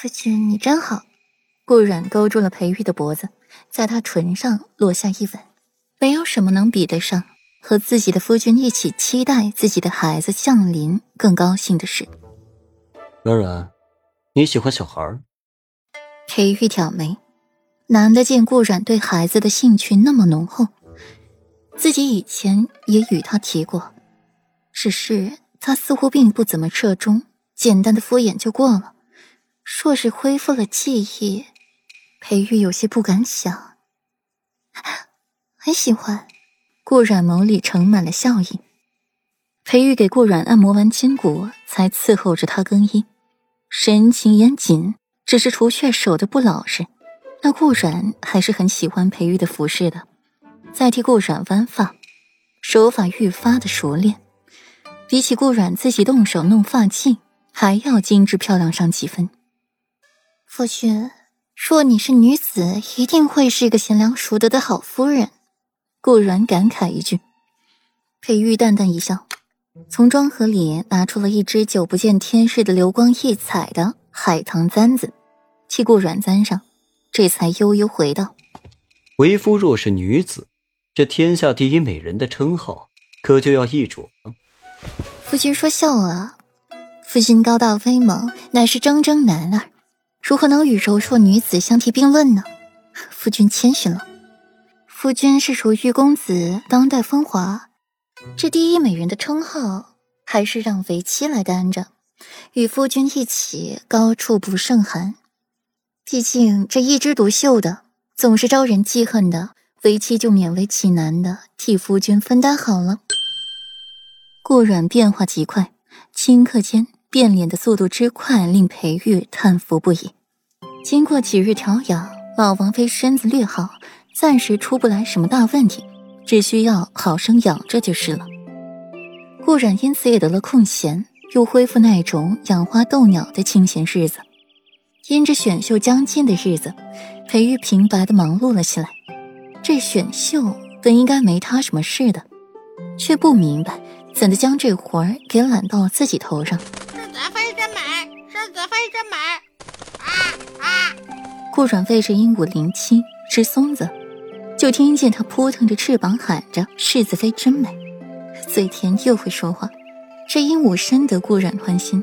夫君，你真好。顾阮勾住了裴玉的脖子，在他唇上落下一吻。没有什么能比得上和自己的夫君一起期待自己的孩子降临更高兴的事。软软，你喜欢小孩？裴玉挑眉，难得见顾阮对孩子的兴趣那么浓厚。自己以前也与他提过，只是他似乎并不怎么热衷，简单的敷衍就过了。若是恢复了记忆，裴玉有些不敢想。很喜欢，顾阮眸里盛满了笑意。裴玉给顾阮按摩完筋骨，才伺候着他更衣，神情严谨。只是除却守的不老实，那顾阮还是很喜欢裴玉的服饰的。在替顾阮弯发，手法愈发的熟练，比起顾阮自己动手弄发髻，还要精致漂亮上几分。夫君，若你是女子，一定会是一个贤良淑德的好夫人。顾然感慨一句，裴玉淡淡一笑，从装盒里拿出了一只久不见天日的流光溢彩的海棠簪子，替顾软簪上，这才悠悠回道：“为夫若是女子，这天下第一美人的称号可就要易主了。”夫君说笑啊，夫君高大威猛，乃是铮铮男儿，如何能与柔弱女子相提并论呢？夫君谦逊了。夫君是如玉公子，当代风华，这第一美人的称号还是让为妻来担着，与夫君一起高处不胜寒。毕竟这一枝独秀的，总是招人记恨的，为妻就勉为其难的替夫君分担好了。顾软变化极快，顷刻间变脸的速度之快，令裴玉叹服不已。经过几日调养，老王妃身子略好。暂时出不来什么大问题，只需要好生养着就是了。顾然因此也得了空闲，又恢复那种养花逗鸟的清闲日子。因着选秀将近的日子，裴玉平白的忙碌了起来。这选秀本应该没他什么事的，却不明白怎的将这活儿给揽到自己头上。子妃真美，世子妃真美！啊啊！顾阮喂着鹦鹉林七吃松子。就听见他扑腾着翅膀喊着：“世子妃真美，嘴甜又会说话。”这鹦鹉深得顾然欢心。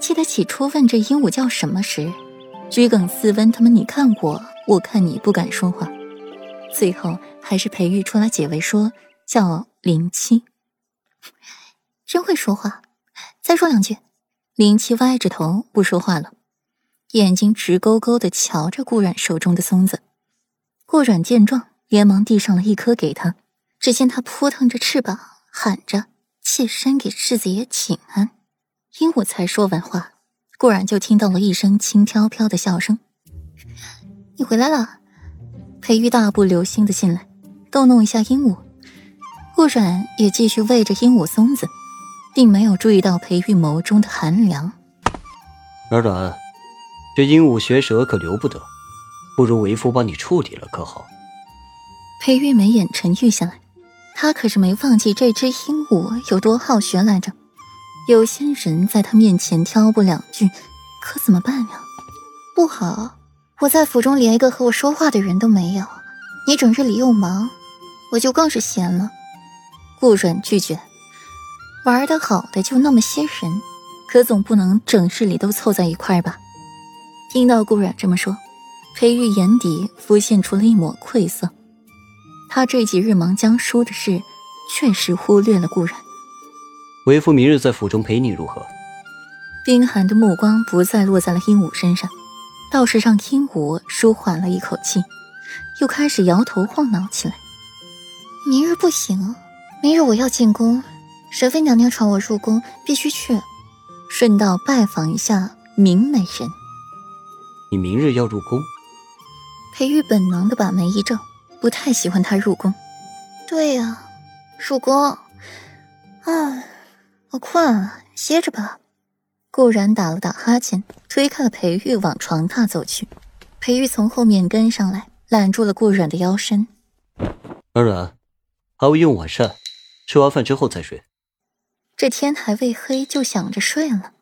记得起初问这鹦鹉叫什么时，桔梗似温他们你看我，我看你，不敢说话。最后还是培育出来解围，说叫林七，真会说话。再说两句。林七歪着头不说话了，眼睛直勾勾的瞧着顾然手中的松子。顾阮见状，连忙递上了一颗给他。只见他扑腾着翅膀，喊着：“妾身给世子爷请安。”鹦鹉才说完话，顾然就听到了一声轻飘飘的笑声：“你回来了。”裴玉大步流星的进来，逗弄一下鹦鹉。顾阮也继续喂着鹦鹉松子，并没有注意到裴玉眸中的寒凉。软软，这鹦鹉学舌可留不得。不如为夫帮你处理了，可好？裴玉眉眼沉郁下来，他可是没忘记这只鹦鹉有多好学来着。有些人在他面前挑拨两句，可怎么办呀？不好，我在府中连一个和我说话的人都没有。你整日里又忙，我就更是闲了。顾软拒绝，玩的好的就那么些人，可总不能整日里都凑在一块吧？听到顾软这么说。裴玉眼底浮现出了一抹愧色，他这几日忙将书的事，确实忽略了顾然。为夫明日在府中陪你如何？冰寒的目光不再落在了鹦鹉身上，倒是让鹦鹉舒缓了一口气，又开始摇头晃脑起来。明日不行，明日我要进宫，神妃娘娘传我入宫，必须去，顺道拜访一下明美人。你明日要入宫？裴玉本能的把眉一皱，不太喜欢他入宫。对呀，入宫。啊，我困了，歇着吧。顾然打了打哈欠，推开了裴玉，往床榻走去。裴玉从后面跟上来，揽住了顾软的腰身。软软，还未用晚膳，吃完饭之后再睡。这天还未黑，就想着睡了。